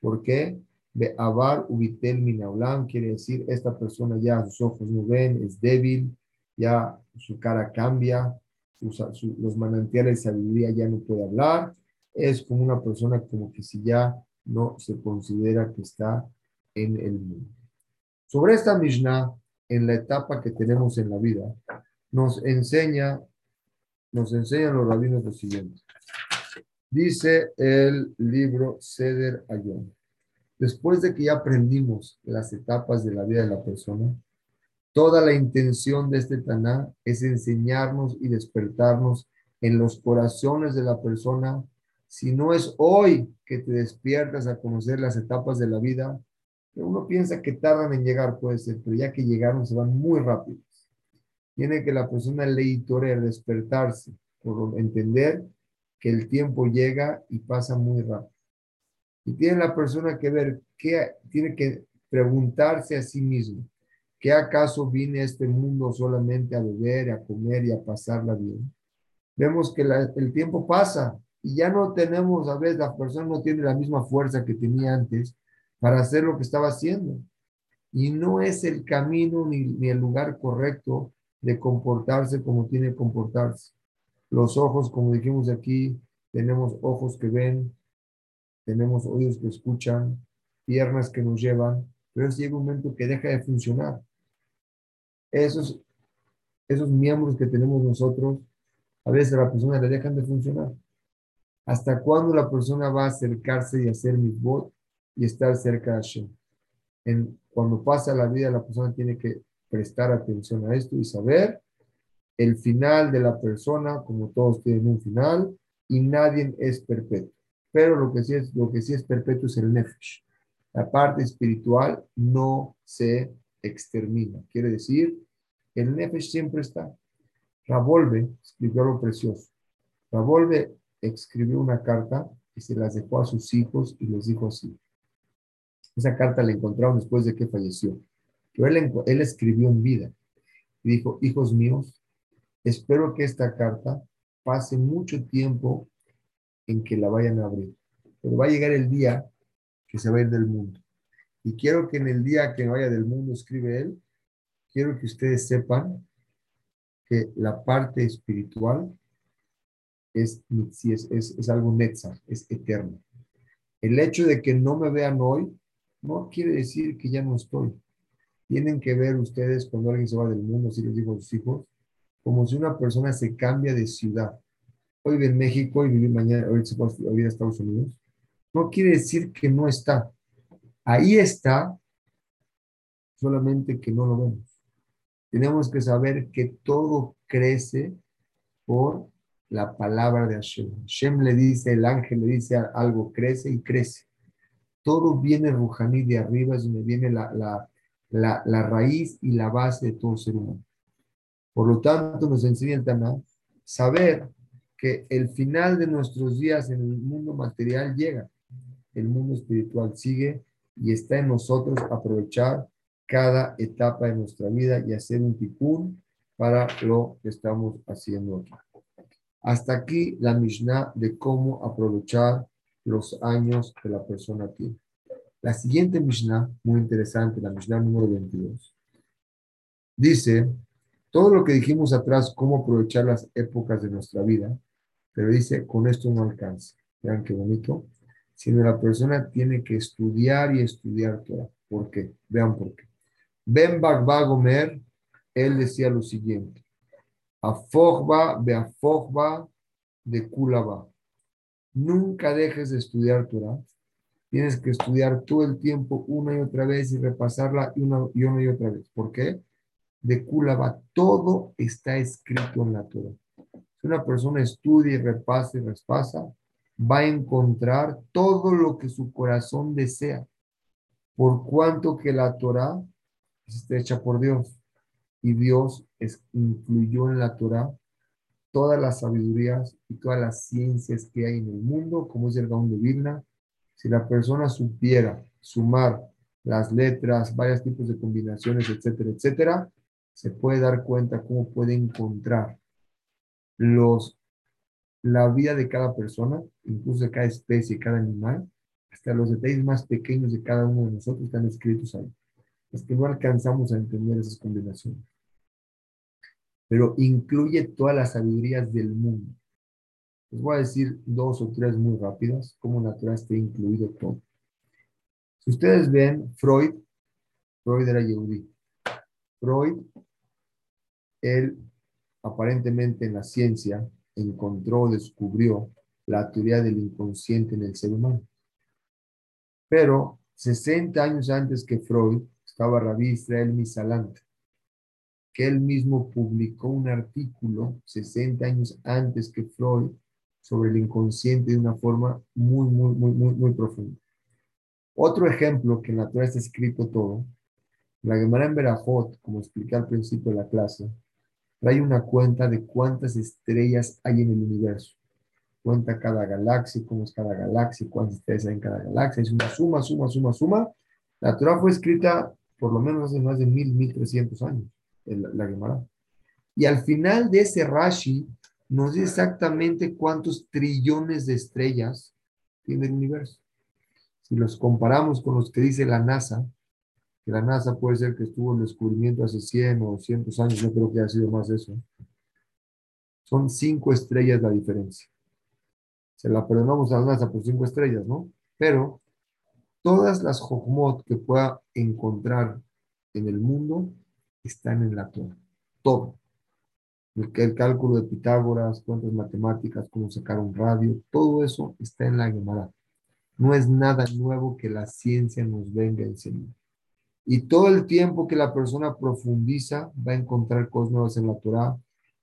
¿Por qué? De Abar Ubitel Minaulam quiere decir esta persona ya sus ojos no ven, es débil, ya su cara cambia, los manantiales de sabiduría ya no puede hablar, es como una persona como que si ya no se considera que está en el mundo. Sobre esta Mishnah, en la etapa que tenemos en la vida, nos enseña, nos enseñan los rabinos lo siguiente. Dice el libro Seder Ayón. Después de que ya aprendimos las etapas de la vida de la persona, toda la intención de este Taná es enseñarnos y despertarnos en los corazones de la persona. Si no es hoy que te despiertas a conocer las etapas de la vida, uno piensa que tardan en llegar, puede ser, pero ya que llegaron se van muy rápido. Tiene que la persona leitorer despertarse, por entender que el tiempo llega y pasa muy rápido. Y tiene la persona que ver, qué, tiene que preguntarse a sí mismo, ¿qué acaso vine a este mundo solamente a beber, a comer y a pasarla bien? Vemos que el tiempo pasa y ya no tenemos, a veces la persona no tiene la misma fuerza que tenía antes para hacer lo que estaba haciendo. Y no es el camino ni, el lugar correcto de comportarse como tiene que comportarse. Los ojos, como dijimos aquí, tenemos ojos que ven, tenemos oídos que escuchan, piernas que nos llevan, pero llega un momento que deja de funcionar. Esos, esos miembros que tenemos nosotros, a veces a la persona le dejan de funcionar. ¿Hasta cuándo la persona va a acercarse y hacer votos y estar cerca de Hashem? En, cuando pasa la vida, la persona tiene que prestar atención a esto y saber el final de la persona, como todos tienen un final, y nadie es perpetuo. Pero lo que sí es, lo que sí es perpetuo es el nefesh. La parte espiritual no se extermina. Quiere decir, el nefesh siempre está. Ravolve escribió lo precioso. Ravolve escribió una carta y se las dejó a sus hijos y les dijo así. Esa carta la encontraron después de que falleció. Pero él, él escribió en vida y dijo, hijos míos, Espero que esta carta pase mucho tiempo en que la vayan a abrir, pero va a llegar el día que se va a ir del mundo. Y quiero que en el día que vaya del mundo, escribe él, quiero que ustedes sepan que la parte espiritual es, es, es, es algo netza, es eterno. El hecho de que no me vean hoy no quiere decir que ya no estoy. Tienen que ver ustedes cuando alguien se va del mundo, si les digo a sus hijos, como si una persona se cambia de ciudad. Hoy vive en México y vive mañana, hoy se puede vivir a Estados Unidos. No quiere decir que no está. Ahí está, solamente que no lo vemos. Tenemos que saber que todo crece por la palabra de Hashem. Hashem le dice, el ángel le dice algo, crece y crece. Todo viene Rujaní de arriba, es donde viene la, la, la, raíz y la base de todo ser humano. Por lo tanto, nos enseña el Taná saber que el final de nuestros días en el mundo material llega, el mundo espiritual sigue y está en nosotros aprovechar cada etapa de nuestra vida y hacer un tipún para lo que estamos haciendo aquí. Hasta aquí la Mishnah de cómo aprovechar los años que la persona tiene. La siguiente Mishnah, muy interesante, la Mishnah número 22, dice todo lo que dijimos atrás, cómo aprovechar las épocas de nuestra vida, pero dice, con esto no alcanza. Vean qué bonito. Sino la persona tiene que estudiar y estudiar todo. ¿Por qué? Vean por qué. Ben Bagba Gomer, él decía lo siguiente. Afogba, beafogba, de Kulaba. Nunca dejes de estudiar Torah. Tienes que estudiar todo el tiempo una y otra vez y repasarla una y, una y otra vez. ¿Por qué? de Kulaba, todo está escrito en la Torah. Si una persona estudia y repasa y repasa, va a encontrar todo lo que su corazón desea, por cuanto que la Torah está hecha por Dios y Dios incluyó en la Torah todas las sabidurías y todas las ciencias que hay en el mundo, como es el Gaón de Vilna. Si la persona supiera sumar las letras, varios tipos de combinaciones, etcétera, etcétera, se puede dar cuenta cómo puede encontrar los, la vida de cada persona, incluso de cada especie, cada animal, hasta los detalles más pequeños de cada uno de nosotros están escritos ahí. Es que no alcanzamos a entender esas combinaciones. Pero incluye todas las sabidurías del mundo. Les voy a decir dos o tres muy rápidas, cómo natural está incluido todo. Si ustedes ven, Freud, Freud era Yehudi. Freud, él aparentemente en la ciencia encontró, descubrió la teoría del inconsciente en el ser humano. Pero 60 años antes que Freud, estaba Rabbi Israel Misalant, que él mismo publicó un artículo 60 años antes que Freud sobre el inconsciente de una forma muy, muy, muy, muy, muy profunda. Otro ejemplo que en la Torah está escrito todo, la Gemara en Berajot, como expliqué al principio de la clase, trae una cuenta de cuántas estrellas hay en el universo. Cuenta cada galaxia, cómo es cada galaxia, cuántas estrellas hay en cada galaxia. Es una suma, suma, suma, suma. La Torah fue escrita por lo menos hace más de mil, mil trescientos años, la Gemara. Y al final de ese Rashi nos dice exactamente cuántos trillones de estrellas tiene el universo. Si los comparamos con los que dice la NASA, que la NASA puede ser que estuvo en el descubrimiento hace 100 o 200 años, no creo que haya sido más eso. Son cinco estrellas la diferencia. Se la perdonamos a la NASA por cinco estrellas, ¿no? Pero todas las Jochmot que pueda encontrar en el mundo están en la Torah. Todo. El, cálculo de Pitágoras, cuántas matemáticas, cómo sacar un radio, todo eso está en la Gemara. No es nada nuevo que la ciencia nos venga a enseñar. Y todo el tiempo que la persona profundiza, va a encontrar cosas nuevas en la Torah.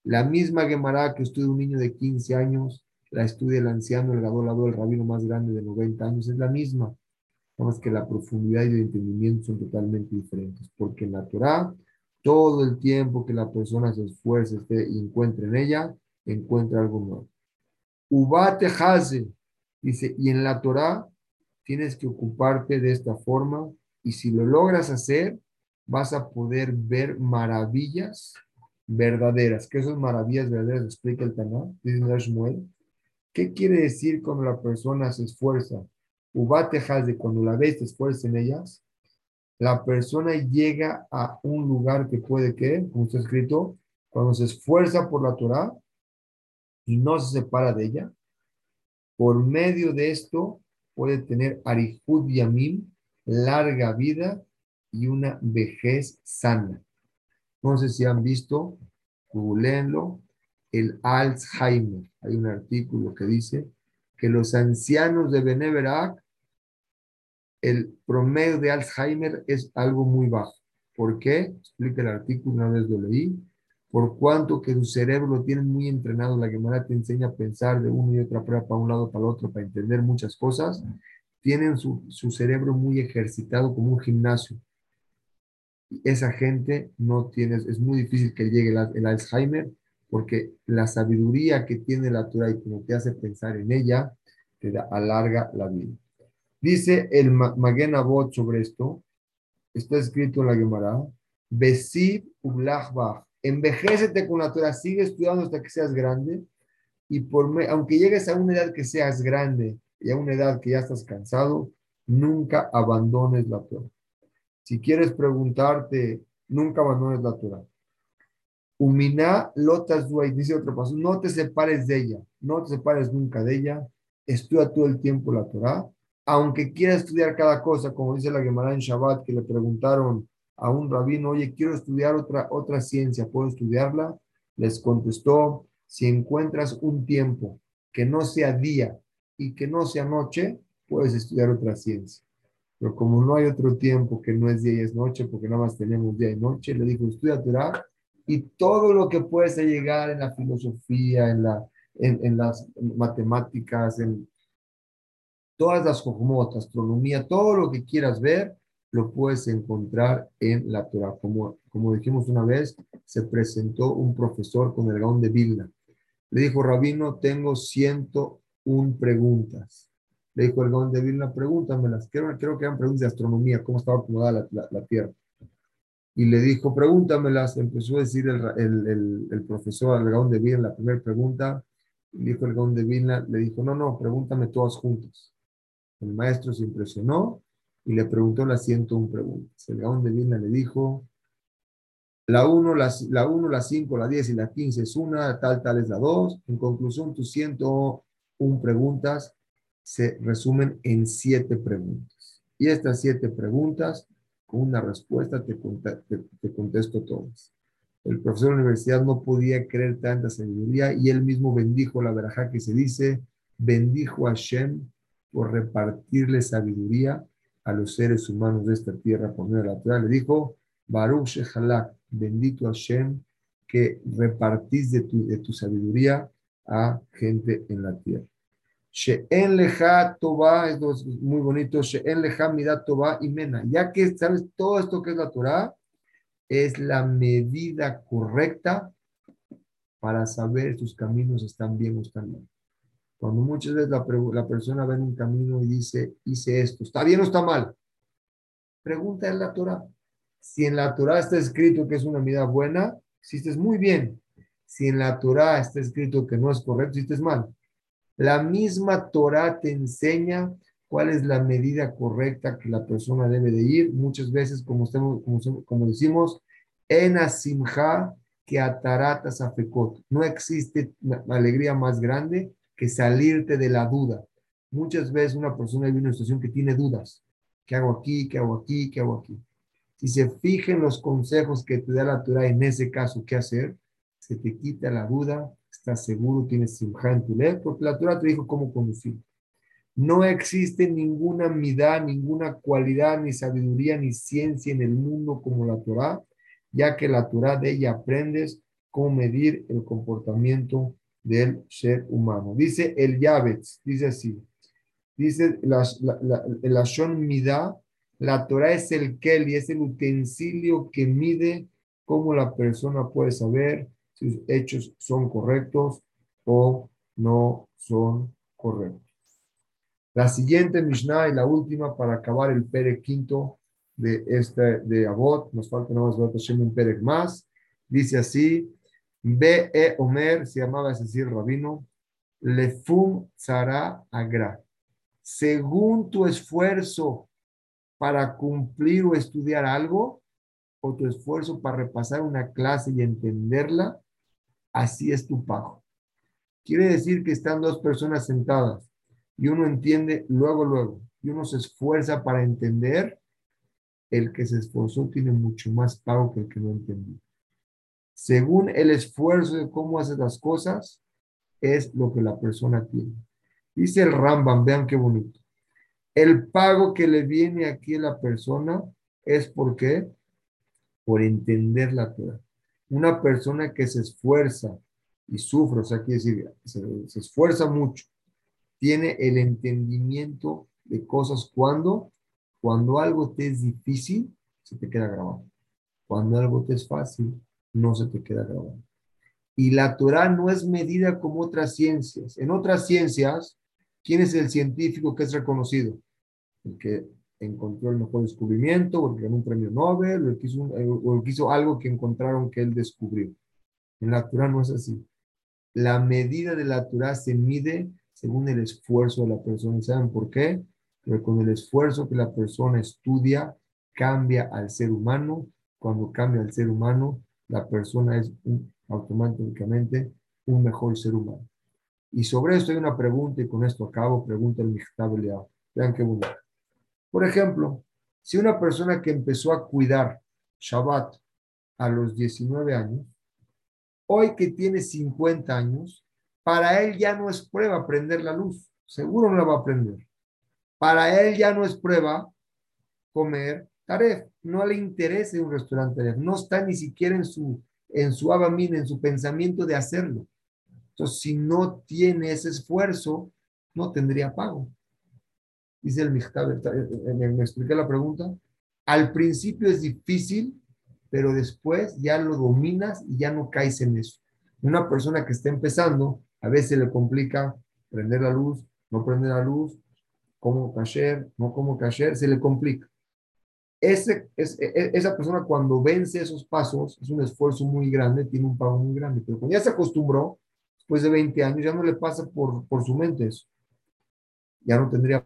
La misma Gemara que estudia un niño de 15 años, la estudia el anciano, el gadolado, el rabino más grande de 90 años, es la misma. Nada que la profundidad y el entendimiento son totalmente diferentes. Porque en la Torah, todo el tiempo que la persona se esfuerce y encuentre en ella, encuentra algo nuevo. Ubate Haze, dice, y en la Torah tienes que ocuparte de esta forma y si lo logras hacer, vas a poder ver maravillas verdaderas. ¿Qué son maravillas verdaderas? Explica el Taná, dice. ¿Qué quiere decir cuando la persona se esfuerza? Ubatejas de cuando la ves, te esfuerza en ellas. La persona llega a un lugar que puede que, como está escrito, cuando se esfuerza por la Torah y no se separa de ella, por medio de esto puede tener Arihud Yamim, larga vida y una vejez sana. No sé si han visto, googleenlo, el Alzheimer. Hay un artículo que dice que los ancianos de Beneverac, el promedio de Alzheimer es algo muy bajo. ¿Por qué? Explica el artículo, una vez lo leí. Por cuanto que su cerebro lo muy entrenado, la Gemara te enseña a pensar de uno y otra prueba para un lado, para el otro, para entender muchas cosas tienen su, cerebro muy ejercitado como un gimnasio. Esa gente no tiene, es muy difícil que llegue el, Alzheimer porque la sabiduría que tiene la Torah y como te hace pensar en ella, te da, alarga la vida. Dice el Maguen Abot sobre esto, está escrito en la Gemara, Besib Ublachbach, envejécete con la Torah, sigue estudiando hasta que seas grande, y por aunque llegues a una edad que seas grande y a una edad que ya estás cansado, nunca abandones la Torah. Si quieres preguntarte, nunca abandones la Torah. Umina lotas duay, dice otro paso, no te separes de ella, no te separes nunca de ella, estudia todo el tiempo la Torah, aunque quieras estudiar cada cosa, como dice la Gemara en Shabbat, que le preguntaron a un rabino, oye, quiero estudiar otra, otra ciencia, ¿puedo estudiarla? Les contestó, si encuentras un tiempo que no sea día y que no sea noche, puedes estudiar otra ciencia. Pero como no hay otro tiempo que no es día y es noche, porque nada más tenemos día y noche, le dijo, estudia Torah y todo lo que puedes llegar en la filosofía, en, la, en, las matemáticas, en todas las cosmos, astronomía, todo lo que quieras ver, lo puedes encontrar en la Torah. Como, como dijimos una vez, se presentó un profesor con el Gaón de Vilna. Le dijo, Rabino, tengo ciento un preguntas. Le dijo el Gaón de Vilna, pregúntamelas. Creo, creo que eran preguntas de astronomía, cómo estaba acomodada la, Tierra. Y le dijo, pregúntamelas. Empezó a decir el, el, el, profesor al Gaón de Vilna la primera pregunta. Y dijo el Gaón de Vilna, le dijo, no, no, pregúntame todas juntas. El maestro se impresionó y le preguntó las 101 preguntas. El Gaón de Vilna le dijo, la 1, la, la 1, la 5, la 10 y la 15 es una, tal, tal es la 2. En conclusión, tu 101 preguntas se resumen en siete preguntas. Y estas siete preguntas, con una respuesta, te, te, contesto todas. El profesor de la universidad no podía creer tanta sabiduría y él mismo bendijo la verajá que se dice, bendijo a Hashem por repartirle sabiduría a los seres humanos de esta tierra por medio de la Torah. Le dijo, Baruch Shehalak, bendito Hashem, que repartís de tu, de tu sabiduría a gente en la tierra. She'en leja toba, es muy bonito, She'en leja midat toba y mena. Ya que sabes todo esto que es la Torah, es la medida correcta para saber si tus caminos están bien o están mal. Cuando muchas veces la, persona ve en un camino y dice, hice esto, ¿está bien o está mal? Pregunta en la Torah. Si en la Torah está escrito que es una medida buena, hiciste muy bien. Si en la Torah está escrito que no es correcto, hiciste mal. La misma Torah te enseña cuál es la medida correcta que la persona debe de ir. Muchas veces, como, estamos, como, como decimos, en asimja que ataratas afekot. No existe alegría más grande que salirte de la duda. Muchas veces una persona vive una situación que tiene dudas. ¿Qué hago aquí? ¿Qué hago aquí? ¿Qué hago aquí? Si se fijen los consejos que te da la Torah en ese caso, ¿qué hacer? Se te quita la duda, estás seguro, tienes simja en tu ley, porque la Torah te dijo cómo conducir. No existe ninguna midá, ninguna cualidad, ni sabiduría, ni ciencia en el mundo como la Torah, ya que la Torah de ella aprendes cómo medir el comportamiento del ser humano. Dice el Yavetz, dice así, dice la, la, la, Shon Midah, la Torah es el Kel y es el utensilio que mide cómo la persona puede saber si sus hechos son correctos o no son correctos. La siguiente Mishnah y la última para acabar el Pere quinto de este de Abot, nos falta nada más un Pere más, dice así, B. E. Omer, se llamaba es decir, rabino, Lefum Zara Agra. Según tu esfuerzo para cumplir o estudiar algo, o tu esfuerzo para repasar una clase y entenderla, así es tu pago. Quiere decir que están dos personas sentadas y uno entiende luego, luego, y uno se esfuerza para entender, el que se esforzó tiene mucho más pago que el que no entendió según el esfuerzo de cómo hace las cosas, es lo que la persona tiene. Dice el Rambam, vean qué bonito. El pago que le viene aquí a la persona es porque por entender la Torah. Una persona que se esfuerza y sufre, o sea, quiere decir, se, se esfuerza mucho, tiene el entendimiento de cosas cuando, cuando algo te es difícil, se te queda grabado. Cuando algo te es fácil, no se te queda grabado. Y la Torah no es medida como otras ciencias. En otras ciencias, ¿quién es el científico que es reconocido? El que encontró el mejor descubrimiento, o el que ganó un premio Nobel, o el, que hizo, o el que hizo algo que encontraron que él descubrió. En la Torah no es así. La medida de la Torah se mide según el esfuerzo de la persona. ¿Saben por qué? Porque con el esfuerzo que la persona estudia, cambia al ser humano. Cuando cambia al ser humano, la persona es automáticamente un mejor ser humano. Y sobre esto hay una pregunta, y con esto acabo, pregunta el Mijtab Vean qué bonito. Por ejemplo, si una persona que empezó a cuidar Shabbat a los 19 años, hoy que tiene 50 años, para él ya no es prueba prender la luz, seguro no la va a prender. Para él ya no es prueba comer Taref, no le interesa un restaurante Taref, no está ni siquiera en su, en su abamina, en su pensamiento de hacerlo. Entonces, si no tiene ese esfuerzo, no tendría pago. Dice el Michtab, ¿me, me expliqué la pregunta? Al principio es difícil, pero después ya lo dominas y ya no caes en eso. Una persona que está empezando, a veces le complica prender la luz, no prender la luz, como cacher, no como cacher, se le complica. E, e, esa persona cuando vence esos pasos es un esfuerzo muy grande, tiene un pago muy grande, pero cuando ya se acostumbró, después de 20 años, ya no le pasa por, por su mente eso. Ya no tendría